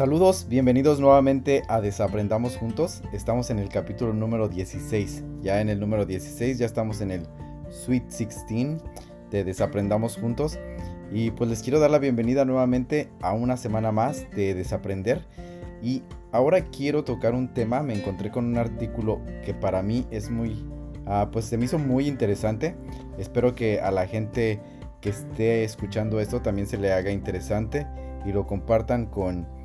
Saludos, bienvenidos nuevamente a Desaprendamos Juntos. Estamos en el capítulo número 16. Ya en el número 16, ya estamos en el Sweet 16 de Desaprendamos Juntos. Y pues les quiero dar la bienvenida nuevamente a una semana más de Desaprender. Y ahora quiero tocar un tema. Me encontré con un artículo que para mí es muy, ah, pues se me hizo muy interesante. Espero que a la gente que esté escuchando esto también se le haga interesante y lo compartan con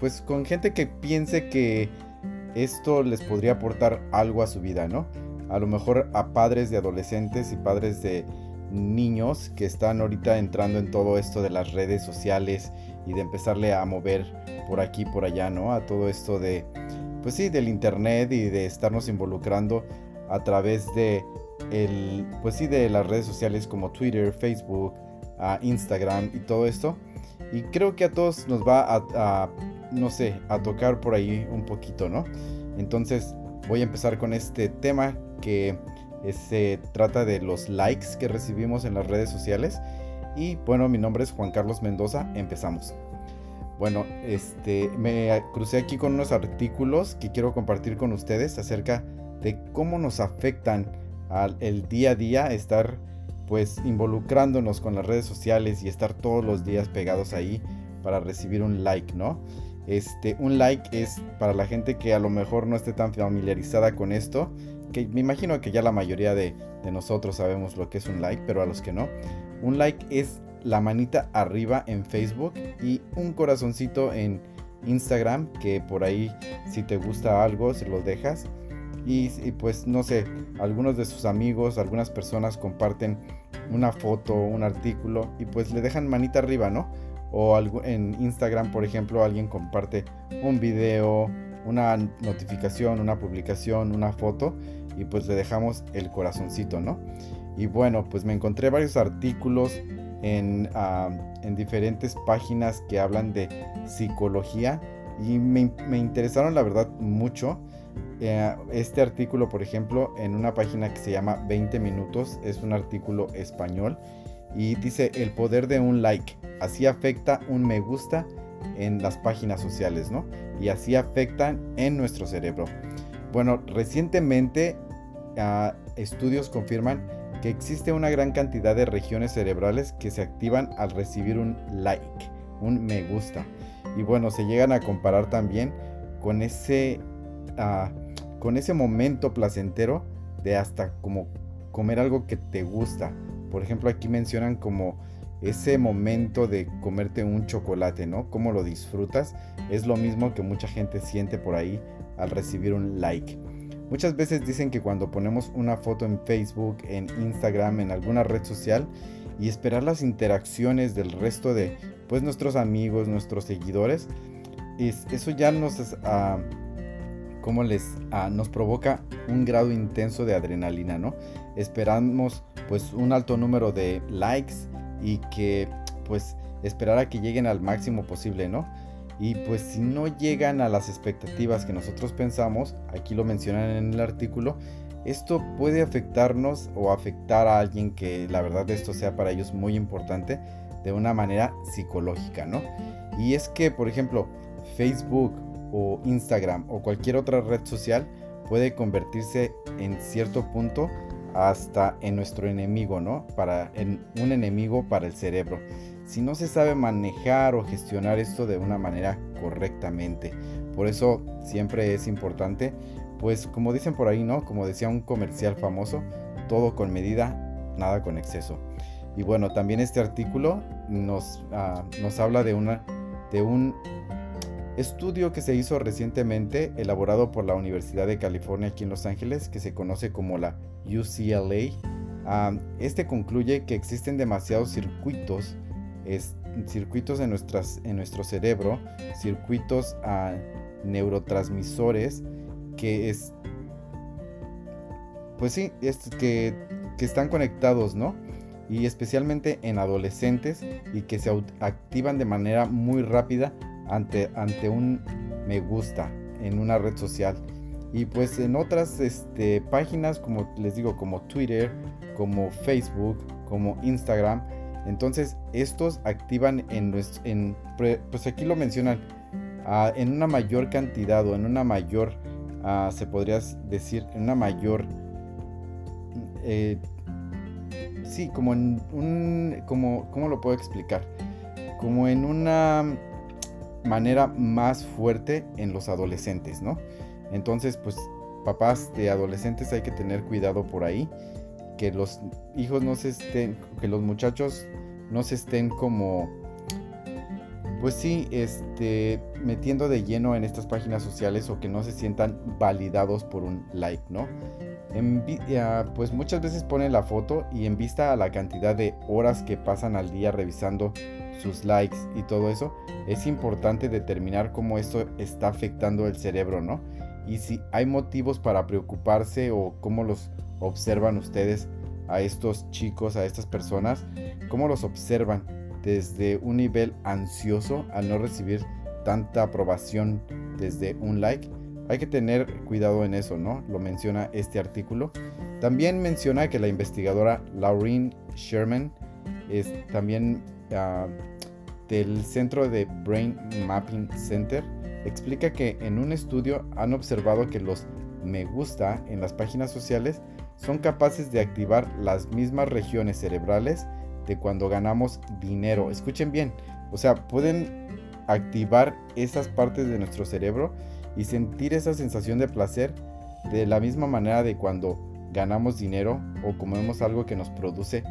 pues con gente que piense que esto les podría aportar algo a su vida, ¿no? A lo mejor a padres de adolescentes y padres de niños que están ahorita entrando en todo esto de las redes sociales y de empezarle a mover por aquí por allá, ¿no? A todo esto de pues sí, del internet y de estarnos involucrando a través de el pues sí de las redes sociales como Twitter, Facebook, Instagram y todo esto. Y creo que a todos nos va a no sé, a tocar por ahí un poquito, ¿no? Entonces voy a empezar con este tema que se trata de los likes que recibimos en las redes sociales. Y bueno, mi nombre es Juan Carlos Mendoza, empezamos. Bueno, este, me crucé aquí con unos artículos que quiero compartir con ustedes acerca de cómo nos afectan al el día a día estar pues involucrándonos con las redes sociales y estar todos los días pegados ahí para recibir un like, ¿no? Este, un like es para la gente que a lo mejor no esté tan familiarizada con esto, que me imagino que ya la mayoría de, nosotros sabemos lo que es un like, pero a los que no, un like es la manita arriba en Facebook y un corazoncito en Instagram, que por ahí si te gusta algo se lo dejas. Y, y, pues no sé, algunos de sus amigos, algunas personas comparten una foto, un artículo y pues le dejan manita arriba, ¿no? O en Instagram, por ejemplo, alguien comparte un video, una notificación, una publicación, una foto y pues le dejamos el corazoncito, ¿no? Y bueno, pues me encontré varios artículos en, ah, diferentes páginas que hablan de psicología y me, interesaron la verdad mucho. Eh, este artículo, por ejemplo, en una página que se llama 20 minutos, es un artículo español y dice el poder de un like. Así afecta un me gusta en las páginas sociales, ¿no? Y así afectan en nuestro cerebro. Bueno, recientemente ah, estudios confirman que existe una gran cantidad de regiones cerebrales que se activan al recibir un like, un me gusta. Y bueno, se llegan a comparar también con ese, ah, con ese momento placentero de hasta como comer algo que te gusta. Por ejemplo, aquí mencionan como ese momento de comerte un chocolate, ¿no? Cómo lo disfrutas. Es lo mismo que mucha gente siente por ahí al recibir un like. Muchas veces dicen que cuando ponemos una foto en Facebook, en Instagram, en alguna red social y esperar las interacciones del resto de pues nuestros amigos, nuestros seguidores, es, eso ya nos uh, como les ah, nos provoca un grado intenso de adrenalina, ¿no? Esperamos pues un alto número de likes y que pues esperar a que lleguen al máximo posible, ¿no? Y pues si no llegan a las expectativas que nosotros pensamos, aquí lo mencionan en el artículo, esto puede afectarnos o afectar a alguien que la verdad esto sea para ellos muy importante de una manera psicológica, ¿no? Y es que, por ejemplo, Facebook o Instagram o cualquier otra red social puede convertirse en cierto punto hasta en nuestro enemigo, ¿no? Para en un enemigo para el cerebro. Si no se sabe manejar o gestionar esto de una manera correctamente. Por eso siempre es importante, pues como dicen por ahí, ¿no? Como decía un comercial famoso, todo con medida, nada con exceso. Y bueno, también este artículo nos, ah, nos habla de, una, de un Estudio que se hizo recientemente, elaborado por la Universidad de California aquí en Los Ángeles, que se conoce como la UCLA. este concluye que existen demasiados circuitos, circuitos en, nuestras, en nuestro cerebro, circuitos a neurotransmisores que es, pues sí, es que, que están conectados, ¿no? Y especialmente en adolescentes y que se activan de manera muy rápida ante, ante un me gusta en una red social. Y pues en otras este, páginas, como les digo, como Twitter, como Facebook, como Instagram. Entonces estos activan en, en pues aquí lo mencionan, ah, en una mayor cantidad o en una mayor, ah, se podría decir, en una mayor, eh, sí, como en un, como, ¿cómo lo puedo explicar? Como en una manera más fuerte en los adolescentes, ¿no? Entonces, pues papás de adolescentes hay que tener cuidado por ahí, que los hijos no se estén, que los muchachos no se estén como, pues sí, este, metiendo de lleno en estas páginas sociales o que no se sientan validados por un like, ¿no? pues muchas veces ponen la foto y en vista a la cantidad de horas que pasan al día revisando sus likes y todo eso, es importante determinar cómo esto está afectando el cerebro, ¿no? Y si hay motivos para preocuparse o cómo los observan ustedes a estos chicos, a estas personas, cómo los observan desde un nivel ansioso al no recibir tanta aprobación desde un like. Hay que tener cuidado en eso, ¿no? Lo menciona este artículo. También menciona que la investigadora Laureen Sherman es también ah, del Centro de Brain Mapping Center explica que en un estudio han observado que los me gusta en las páginas sociales son capaces de activar las mismas regiones cerebrales de cuando ganamos dinero. Escuchen bien, o sea, pueden activar esas partes de nuestro cerebro y sentir esa sensación de placer de la misma manera de cuando ganamos dinero o comemos algo que nos produce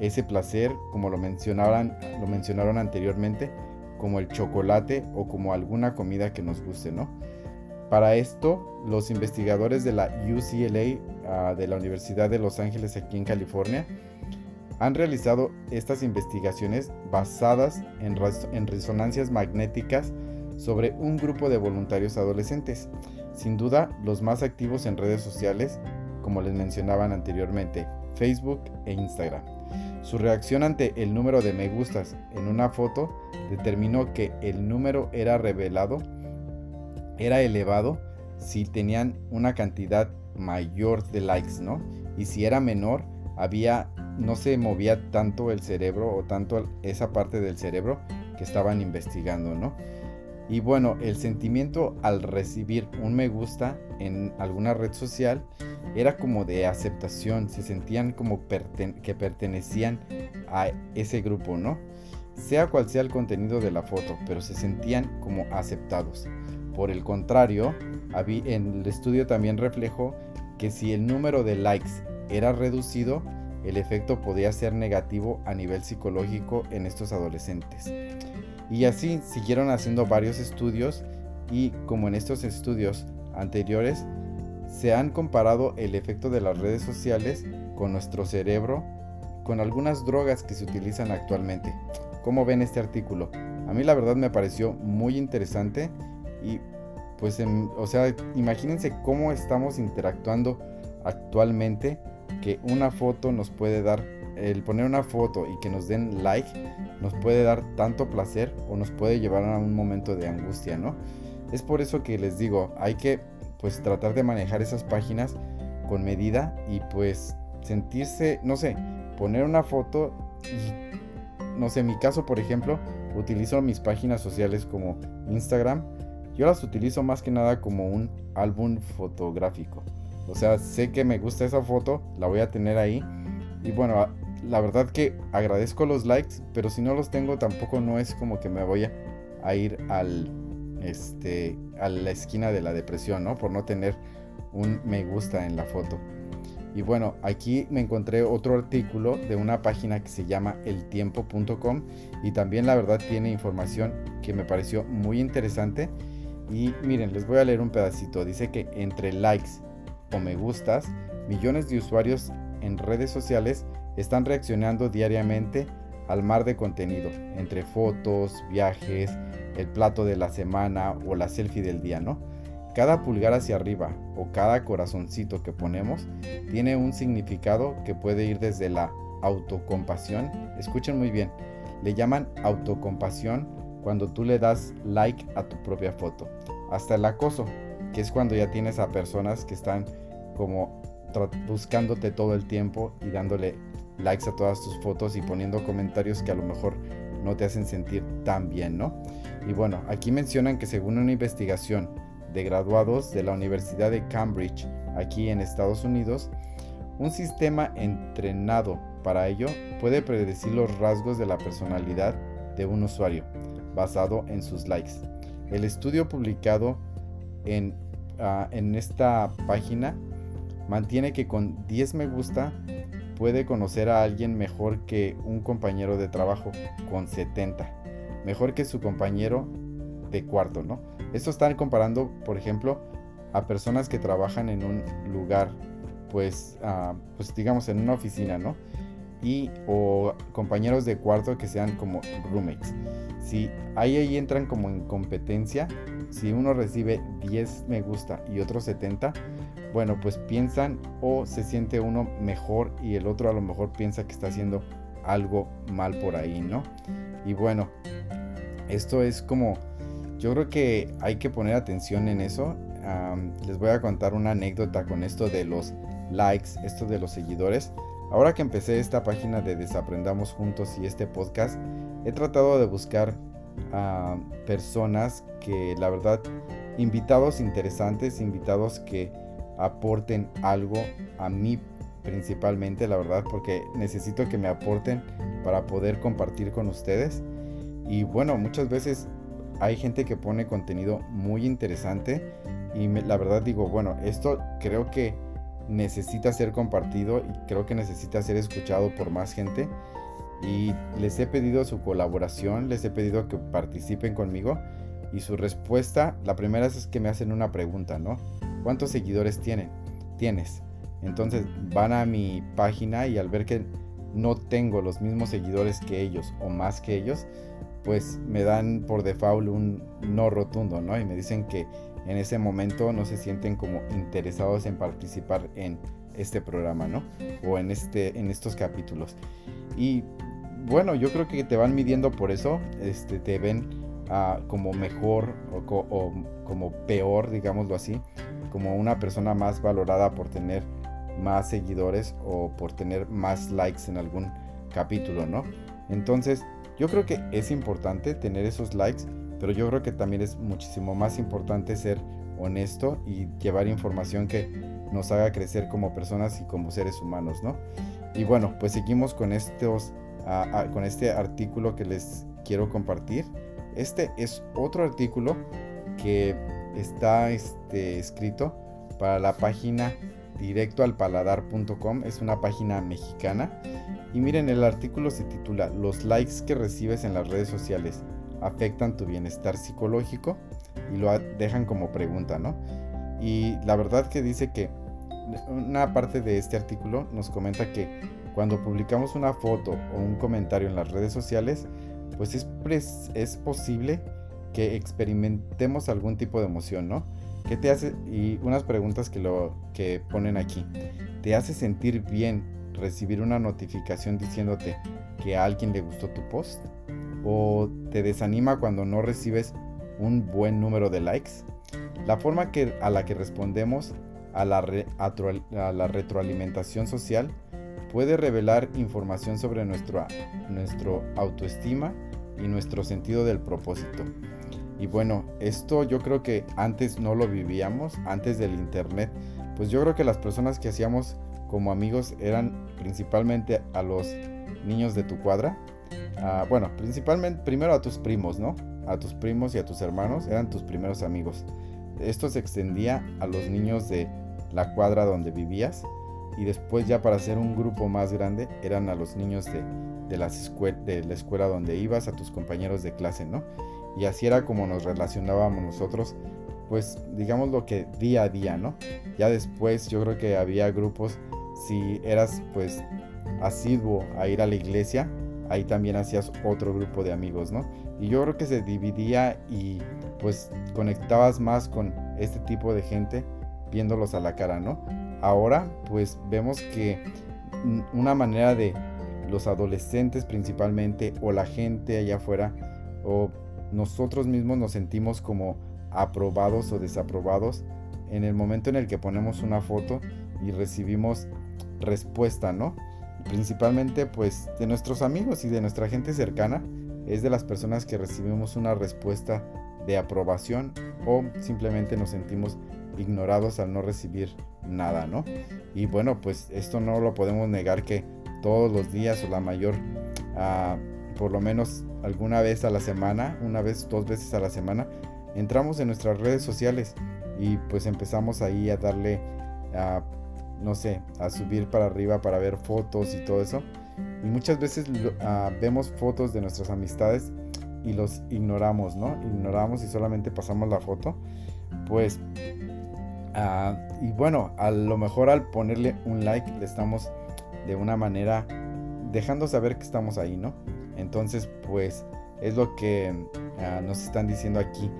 ese placer, como lo mencionaron, lo mencionaron anteriormente, como el chocolate o como alguna comida que nos guste, ¿no? Para esto, los investigadores de la UCLA, ah, de la Universidad de Los Ángeles aquí en California, han realizado estas investigaciones basadas en, resonancias magnéticas sobre un grupo de voluntarios adolescentes, sin duda los más activos en redes sociales, como les mencionaban anteriormente, Facebook e Instagram. Su reacción ante el número de me gustas en una foto determinó que el número era revelado, era elevado si tenían una cantidad mayor de likes, ¿no? Y si era menor, había no se movía tanto el cerebro o tanto esa parte del cerebro que estaban investigando, ¿no? Y bueno, el sentimiento al recibir un me gusta en alguna red social era como de aceptación, se sentían como que pertenecían a ese grupo, ¿no? Sea cual sea el contenido de la foto, pero se sentían como aceptados. Por el contrario, en el estudio también reflejó que si el número de likes era reducido, el efecto podía ser negativo a nivel psicológico en estos adolescentes. Y así siguieron haciendo varios estudios y como en estos estudios anteriores, se han comparado el efecto de las redes sociales con nuestro cerebro con algunas drogas que se utilizan actualmente. ¿Cómo ven este artículo? A mí la verdad me pareció muy interesante y pues, o sea, imagínense cómo estamos interactuando actualmente que una foto nos puede dar el poner una foto y que nos den like nos puede dar tanto placer o nos puede llevar a un momento de angustia, ¿no? Es por eso que les digo, hay que pues tratar de manejar esas páginas con medida y pues sentirse, no sé, poner una foto no sé, en mi caso por ejemplo, utilizo mis páginas sociales como Instagram, yo las utilizo más que nada como un álbum fotográfico. O sea, sé que me gusta esa foto, la voy a tener ahí. Y bueno, la verdad que agradezco los likes, pero si no los tengo tampoco no es como que me voy a, ir al este a la esquina de la depresión, ¿no? Por no tener un me gusta en la foto. Y bueno, aquí me encontré otro artículo de una página que se llama eltiempo.com y también la verdad tiene información que me pareció muy interesante. Y miren, les voy a leer un pedacito. Dice que entre likes o me gustas, millones de usuarios en redes sociales están reaccionando diariamente al mar de contenido, entre fotos, viajes, el plato de la semana o la selfie del día, ¿no? Cada pulgar hacia arriba o cada corazoncito que ponemos tiene un significado que puede ir desde la autocompasión, escuchen muy bien, le llaman autocompasión cuando tú le das like a tu propia foto, hasta el acoso, que es cuando ya tienes a personas que están como buscándote todo el tiempo y dándole likes a todas tus fotos y poniendo comentarios que a lo mejor no te hacen sentir tan bien, ¿no? Y bueno, aquí mencionan que según una investigación de graduados de la Universidad de Cambridge, aquí en Estados Unidos, un sistema entrenado para ello puede predecir los rasgos de la personalidad de un usuario basado en sus likes. El estudio publicado en, ah, en esta página mantiene que con 10 me gusta puede conocer a alguien mejor que un compañero de trabajo con 70. Mejor que su compañero de cuarto, ¿no? Esto están comparando, por ejemplo, a personas que trabajan en un lugar, pues, ah, pues digamos en una oficina, ¿no? Y o compañeros de cuarto que sean como roommates. Si ahí, ahí entran como en competencia, si uno recibe 10 me gusta y otro 70, bueno, pues piensan o se siente uno mejor y el otro a lo mejor piensa que está haciendo algo mal por ahí, ¿no? Y bueno, esto es como, yo creo que hay que poner atención en eso. les voy a contar una anécdota con esto de los likes, esto de los seguidores. Ahora que empecé esta página de Desaprendamos Juntos y este podcast, he tratado de buscar a personas que la verdad, invitados interesantes, invitados que aporten algo a mí principalmente, la verdad, porque necesito que me aporten para poder compartir con ustedes. Y bueno, muchas veces hay gente que pone contenido muy interesante y la verdad digo, bueno, esto creo que necesita ser compartido y creo que necesita ser escuchado por más gente. Y les he pedido su colaboración, les he pedido que participen conmigo y su respuesta, la primera es que me hacen una pregunta, ¿no? ¿Cuántos seguidores tienen? Tienes. Entonces van a mi página y al ver que no tengo los mismos seguidores que ellos o más que ellos, pues me dan por default un no rotundo, ¿no? Y me dicen que en ese momento no se sienten como interesados en participar en este programa, ¿no? O en, este, en estos capítulos. Y bueno, yo creo que te van midiendo por eso, este, te ven ah, como mejor o, como peor, digámoslo así, como una persona más valorada por tener más seguidores o por tener más likes en algún capítulo, ¿no? Entonces, yo creo que es importante tener esos likes, pero yo creo que también es muchísimo más importante ser honesto y llevar información que nos haga crecer como personas y como seres humanos, ¿no? Y bueno, pues seguimos con estos, con este artículo que les quiero compartir. Este es otro artículo que está este, escrito para la página directoalpaladar.com. Es una página mexicana. Y miren, el artículo se titula Los likes que recibes en las redes sociales afectan tu bienestar psicológico y lo dejan como pregunta, ¿no? Y la verdad que dice que una parte de este artículo nos comenta que cuando publicamos una foto o un comentario en las redes sociales, pues es, es posible que experimentemos algún tipo de emoción, ¿no? ¿Qué te hace? Y unas preguntas que, lo, que ponen aquí. ¿Te hace sentir bien recibir una notificación diciéndote que a alguien le gustó tu post? ¿O te desanima cuando no recibes un buen número de likes? La forma que, a la que respondemos a la, retroalimentación social puede revelar información sobre nuestro, nuestro autoestima y nuestro sentido del propósito. Y bueno, esto yo creo que antes no lo vivíamos, antes del internet. Pues yo creo que las personas que hacíamos como amigos eran principalmente a los niños de tu cuadra. Ah, bueno, principalmente primero a tus primos, ¿no? A tus primos y a tus hermanos eran tus primeros amigos. Esto se extendía a los niños de la cuadra donde vivías y después ya para ser un grupo más grande eran a los niños de, de, las de la escuela donde ibas, a tus compañeros de clase, ¿no? Y así era como nos relacionábamos nosotros, pues digamos lo que día a día, ¿no? Ya después yo creo que había grupos, si eras pues asiduo a ir a la iglesia, ahí también hacías otro grupo de amigos, ¿no? Y yo creo que se dividía y pues conectabas más con este tipo de gente viéndolos a la cara, ¿no? Ahora pues vemos que una manera de los adolescentes principalmente o la gente allá afuera o nosotros mismos nos sentimos como aprobados o desaprobados en el momento en el que ponemos una foto y recibimos respuesta, ¿no? Principalmente pues de nuestros amigos y de nuestra gente cercana, es de las personas que recibimos una respuesta de aprobación o simplemente nos sentimos ignorados al no recibir nada, ¿no? Y bueno, pues esto no lo podemos negar que todos los días o la mayor, ah, por lo menos alguna vez a la semana, una vez, dos veces a la semana, entramos en nuestras redes sociales y pues empezamos ahí a darle, a, no sé, a subir para arriba para ver fotos y todo eso. Y muchas veces ah, vemos fotos de nuestras amistades y los ignoramos, ¿no? Ignoramos y solamente pasamos la foto. Pues, ah, y bueno, a lo mejor al ponerle un like le estamos de una manera dejando saber que estamos ahí, ¿no? Entonces, pues, es lo que ah, nos están diciendo aquí.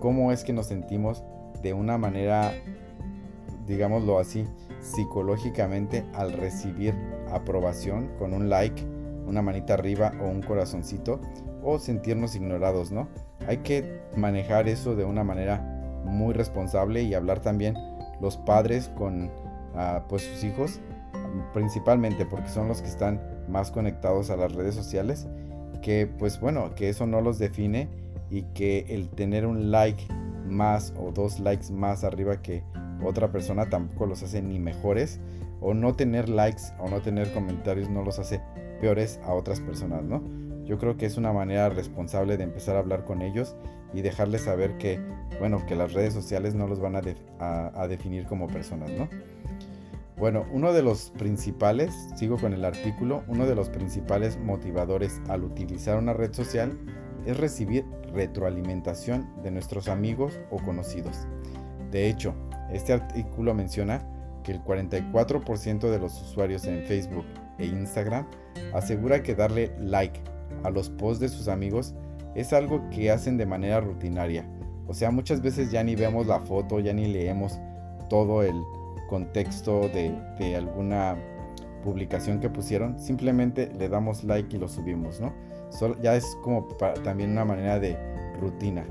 ¿Cómo es que nos sentimos de una manera, digámoslo así, psicológicamente al recibir aprobación con un like, una manita arriba o un corazoncito o sentirnos ignorados, ¿no? Hay que manejar eso de una manera muy responsable y hablar también los padres con ah, pues sus hijos, principalmente porque son los que están más conectados a las redes sociales, que pues bueno, que eso no los define y que el tener un like más o dos likes más arriba que otra persona tampoco los hace ni mejores o no tener likes o no tener comentarios no los hace peores a otras personas, ¿no? Yo creo que es una manera responsable de empezar a hablar con ellos y dejarles saber que, bueno, que las redes sociales no los van a, definir como personas, ¿no? Bueno, uno de los principales, sigo con el artículo, uno de los principales motivadores al utilizar una red social es recibir retroalimentación de nuestros amigos o conocidos. De hecho, este artículo menciona que el 44% de los usuarios en Facebook e Instagram asegura que darle like a los posts de sus amigos es algo que hacen de manera rutinaria. O sea, muchas veces ya ni vemos la foto, ya ni leemos todo el contexto de, alguna publicación que pusieron, simplemente le damos like y lo subimos, ¿no? ya es como también una manera de rutina.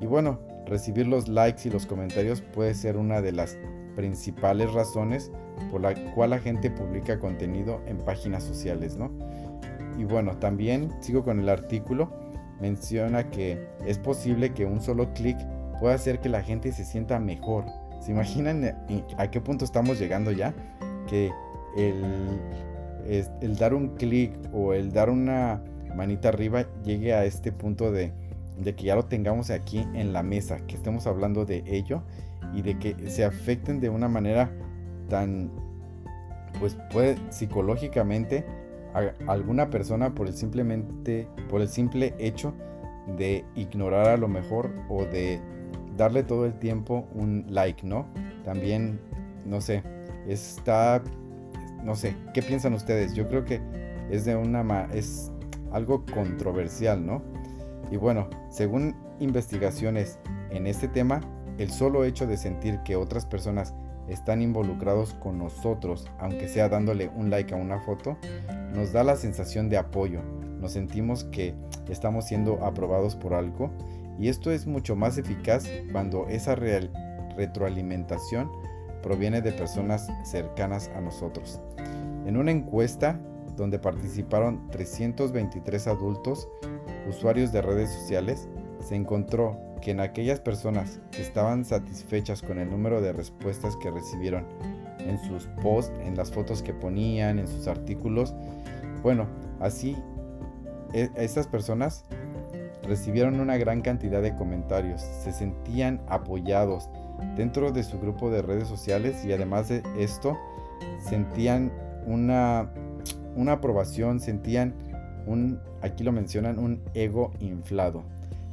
Y bueno, recibir los likes y los comentarios puede ser una de las principales razones por la cual la gente publica contenido en páginas sociales, ¿no? Y bueno, también sigo con el artículo, menciona que es posible que un solo clic pueda hacer que la gente se sienta mejor. ¿Se imaginan a qué punto estamos llegando ya? Que el, dar un clic o el dar una manita arriba llegue a este punto de, de que ya lo tengamos aquí en la mesa, que estemos hablando de ello y de que se afecten de una manera tan, pues puede psicológicamente alguna persona por el simplemente, por el simple hecho de ignorar a lo mejor o de darle todo el tiempo un like, ¿no? También, no sé, está, no sé, ¿qué piensan ustedes? Yo creo que es de una, es algo controversial, ¿no? Y bueno, según investigaciones en este tema, el solo hecho de sentir que otras personas están involucrados con nosotros, aunque sea dándole un like a una foto, nos da la sensación de apoyo. Nos sentimos que estamos siendo aprobados por algo y esto es mucho más eficaz cuando esa retroalimentación proviene de personas cercanas a nosotros. En una encuesta donde participaron 323 adultos, usuarios de redes sociales, se encontró que en aquellas personas que estaban satisfechas con el número de respuestas que recibieron en sus posts, en las fotos que ponían, en sus artículos, bueno, así e, estas personas recibieron una gran cantidad de comentarios, se sentían apoyados dentro de su grupo de redes sociales y además de esto sentían una una aprobación, sentían un, aquí lo mencionan, un ego inflado.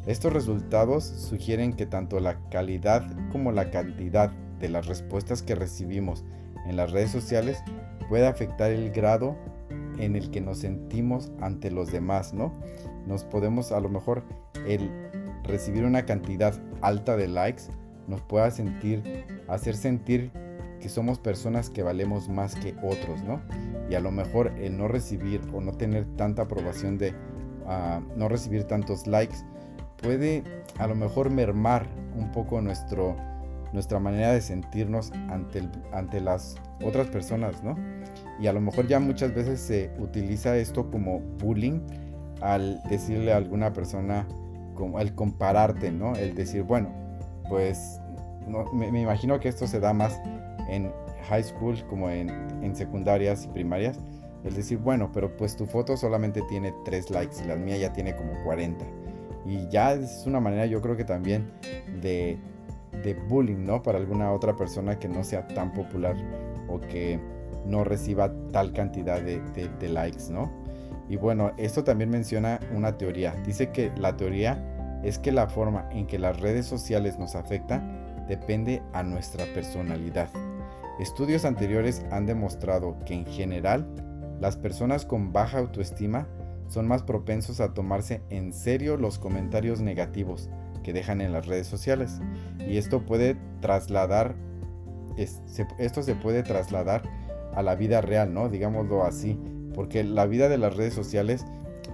Estos resultados sugieren que tanto la calidad como la cantidad de las respuestas que recibimos en las redes sociales puede afectar el grado en el que nos sentimos ante los demás, ¿no? Nos podemos a lo mejor el recibir una cantidad alta de likes nos pueda sentir, hacer sentir que somos personas que valemos más que otros, ¿no? y a lo mejor el no recibir o no tener tanta aprobación de ah, no recibir tantos likes puede a lo mejor mermar un poco nuestro, nuestra manera de sentirnos ante, ante las otras personas, ¿no? Y a lo mejor ya muchas veces se utiliza esto como bullying al decirle a alguna persona, como el compararte, ¿no? El decir, bueno, pues me, imagino que esto se da más en high school como en, en secundarias y primarias. El decir, bueno, pero pues tu foto solamente tiene 3 likes y la mía ya tiene como 40. Y ya es una manera yo creo que también de, de bullying, ¿no? Para alguna otra persona que no sea tan popular o que no reciba tal cantidad de, de, likes, ¿no? Y bueno, esto también menciona una teoría. Dice que la teoría es que la forma en que las redes sociales nos afectan depende a nuestra personalidad. Estudios anteriores han demostrado que en general las personas con baja autoestima son más propensos a tomarse en serio los comentarios negativos que dejan en las redes sociales. Y esto puede trasladar, esto se puede trasladar a la vida real, ¿no? Digámoslo así. Porque la vida de las redes sociales,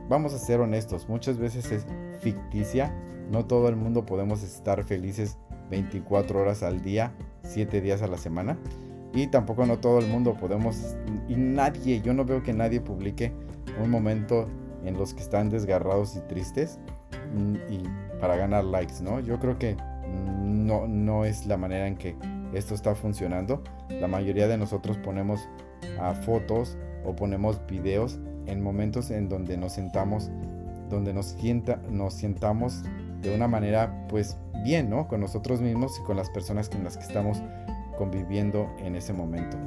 vamos a ser honestos, muchas veces es ficticia. No todo el mundo podemos estar felices 24 horas al día, 7 días a la semana. Y tampoco no todo el mundo podemos, y nadie, yo no veo que nadie publique un momento en los que están desgarrados y tristes mm, y para ganar likes, ¿no? Yo creo que no, no es la manera en que esto está funcionando. La mayoría de nosotros ponemos fotos o ponemos videos en momentos en donde nos sentamos, donde nos, sienta, nos sientamos de una manera pues bien, ¿no? Con nosotros mismos y con las personas con las que estamos conviviendo en ese momento.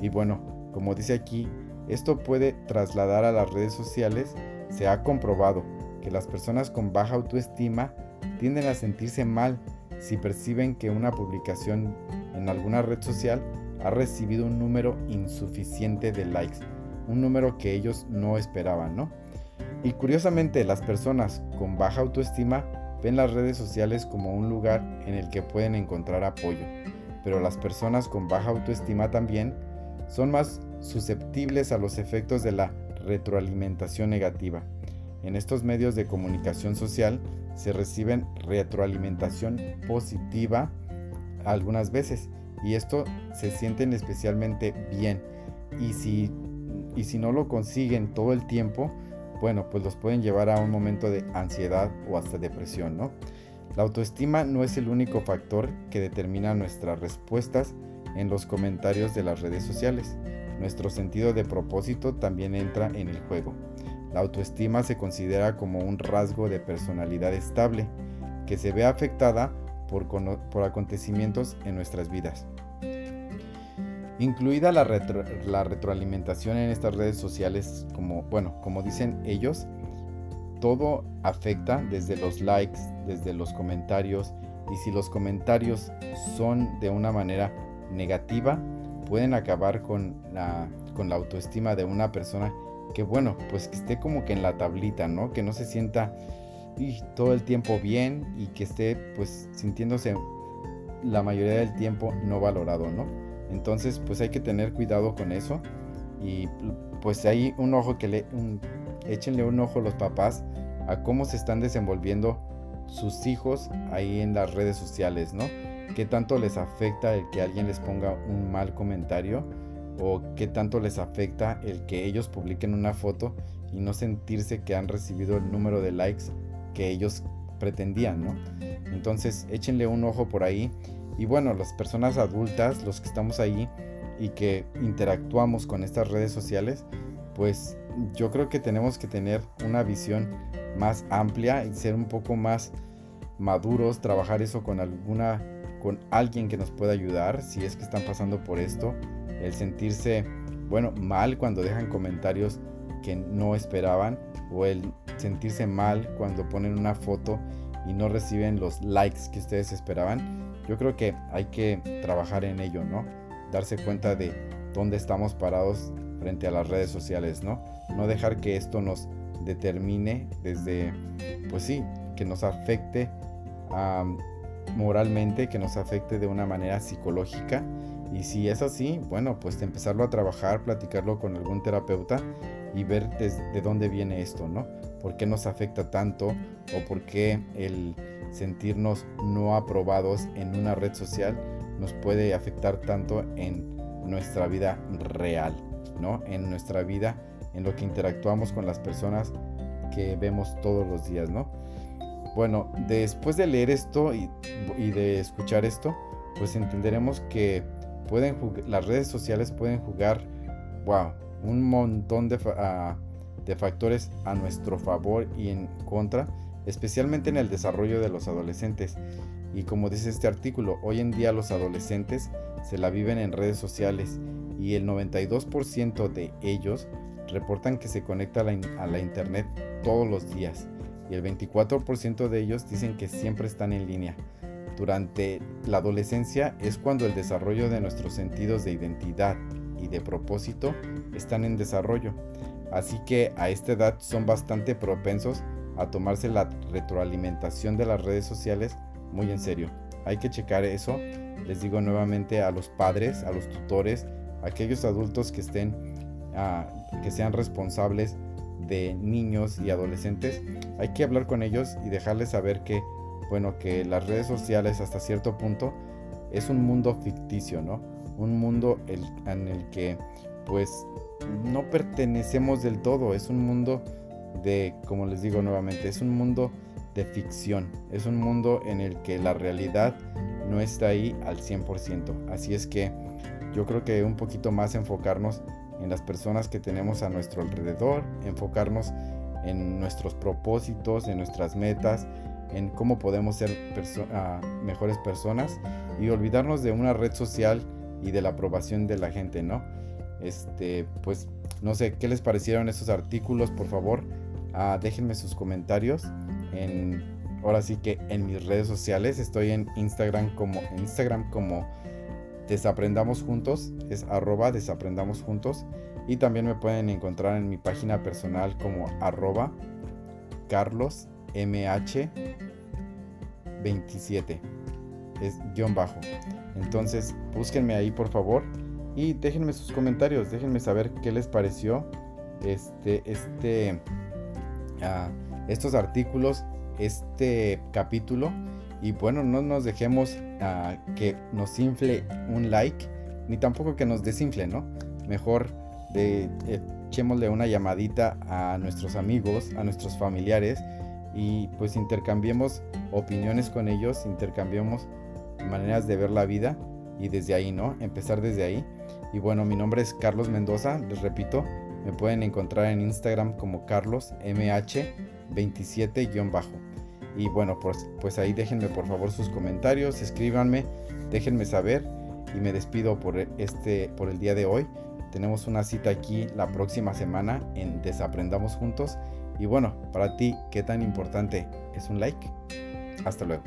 Y bueno, como dice aquí, esto puede trasladar a las redes sociales se ha comprobado que las personas con baja autoestima tienden a sentirse mal si perciben que una publicación en alguna red social ha recibido un número insuficiente de likes, un número que ellos no esperaban, ¿no? Y curiosamente las personas con baja autoestima ven las redes sociales como un lugar en el que pueden encontrar apoyo, pero las personas con baja autoestima también son más susceptibles a los efectos de la retroalimentación negativa. En estos medios de comunicación social se reciben retroalimentación positiva algunas veces y esto se sienten especialmente bien y si, y si no lo consiguen todo el tiempo, bueno, pues los pueden llevar a un momento de ansiedad o hasta depresión, ¿no? La autoestima no es el único factor que determina nuestras respuestas en los comentarios de las redes sociales. Nuestro sentido de propósito también entra en el juego. La autoestima se considera como un rasgo de personalidad estable que se ve afectada por, por acontecimientos en nuestras vidas. Incluida la, la, retroalimentación en estas redes sociales, como, bueno, como dicen ellos, todo afecta desde los likes, desde los comentarios, y si los comentarios son de una manera negativa, pueden acabar con la, con la autoestima de una persona que bueno, pues que esté como que en la tablita, ¿no? Que no se sienta todo el tiempo bien y que esté pues sintiéndose la mayoría del tiempo no valorado, ¿no? Entonces pues hay que tener cuidado con eso y pues hay un ojo que le, échenle un ojo los papás a cómo se están desenvolviendo sus hijos ahí en las redes sociales, ¿no? ¿Qué tanto les afecta el que alguien les ponga un mal comentario? ¿O qué tanto les afecta el que ellos publiquen una foto y no sentirse que han recibido el número de likes que ellos pretendían, ¿no? Entonces échenle un ojo por ahí. Y bueno, las personas adultas, los que estamos ahí y que interactuamos con estas redes sociales, pues yo creo que tenemos que tener una visión más amplia y ser un poco más maduros, trabajar eso con alguna con alguien que nos pueda ayudar si es que están pasando por esto, el sentirse, bueno, mal cuando dejan comentarios que no esperaban o el sentirse mal cuando ponen una foto y no reciben los likes que ustedes esperaban. Yo creo que hay que trabajar en ello, ¿no? Darse cuenta de dónde estamos parados frente a las redes sociales, ¿no? No dejar que esto nos determine desde, pues sí, que nos afecte a moralmente, que nos afecte de una manera psicológica. Y si es así, bueno, pues empezarlo a trabajar, platicarlo con algún terapeuta y ver desde dónde viene esto, ¿no? ¿Por qué nos afecta tanto o por qué el sentirnos no aprobados en una red social nos puede afectar tanto en nuestra vida real, ¿no? En nuestra vida, en lo que interactuamos con las personas que vemos todos los días, ¿no? Bueno, después de leer esto y, de escuchar esto, pues entenderemos que pueden las redes sociales pueden jugar, wow, un montón de, ah, de factores a nuestro favor y en contra, especialmente en el desarrollo de los adolescentes. Y como dice este artículo, hoy en día los adolescentes se la viven en redes sociales y el 92% de ellos reportan que se conecta a la, internet todos los días y el 24% de ellos dicen que siempre están en línea. Durante la adolescencia es cuando el desarrollo de nuestros sentidos de identidad y de propósito están en desarrollo. Así que a esta edad son bastante propensos a tomarse la retroalimentación de las redes sociales muy en serio. Hay que checar eso. Les digo nuevamente a los padres, a los tutores, a aquellos adultos que estén, ah, que sean responsables de niños y adolescentes. Hay que hablar con ellos y dejarles saber que, bueno, que las redes sociales hasta cierto punto es un mundo ficticio, ¿no? Un mundo en el que, pues, no pertenecemos del todo. Es un mundo de, como les digo nuevamente, es un mundo de ficción. Es un mundo en el que la realidad no está ahí al 100%. Así es que yo creo que un poquito más enfocarnos en las personas que tenemos a nuestro alrededor, enfocarnos en nuestros propósitos, en nuestras metas, en cómo podemos ser ah, mejores personas y olvidarnos de una red social y de la aprobación de la gente, ¿no? Este, pues no sé qué les parecieron estos artículos, por favor, ah, déjenme sus comentarios en ahora sí que en mis redes sociales. Estoy en Instagram como Instagram como Desaprendamos Juntos, es Desaprendamos Juntos. Y también me pueden encontrar en mi página personal como arroba Carlos MH27. Es guion bajo. Entonces búsquenme ahí por favor y déjenme sus comentarios, déjenme saber qué les pareció este, este, ah, estos artículos, este capítulo. Y bueno, no nos dejemos que nos infle un like, ni tampoco que nos desinfle, ¿no? Mejor de, echémosle una llamadita a nuestros amigos, a nuestros familiares y pues intercambiemos opiniones con ellos, intercambiemos maneras de ver la vida y desde ahí, ¿no? Empezar desde ahí. Y bueno, mi nombre es Carlos Mendoza, les repito, me pueden encontrar en Instagram como carlosmh27-bajo. Y bueno, pues, pues ahí déjenme por favor sus comentarios, escríbanme, déjenme saber y me despido por, este, por el día de hoy. Tenemos una cita aquí la próxima semana en Desaprendamos Juntos. Y bueno, para ti, ¿qué tan importante es un like? Hasta luego.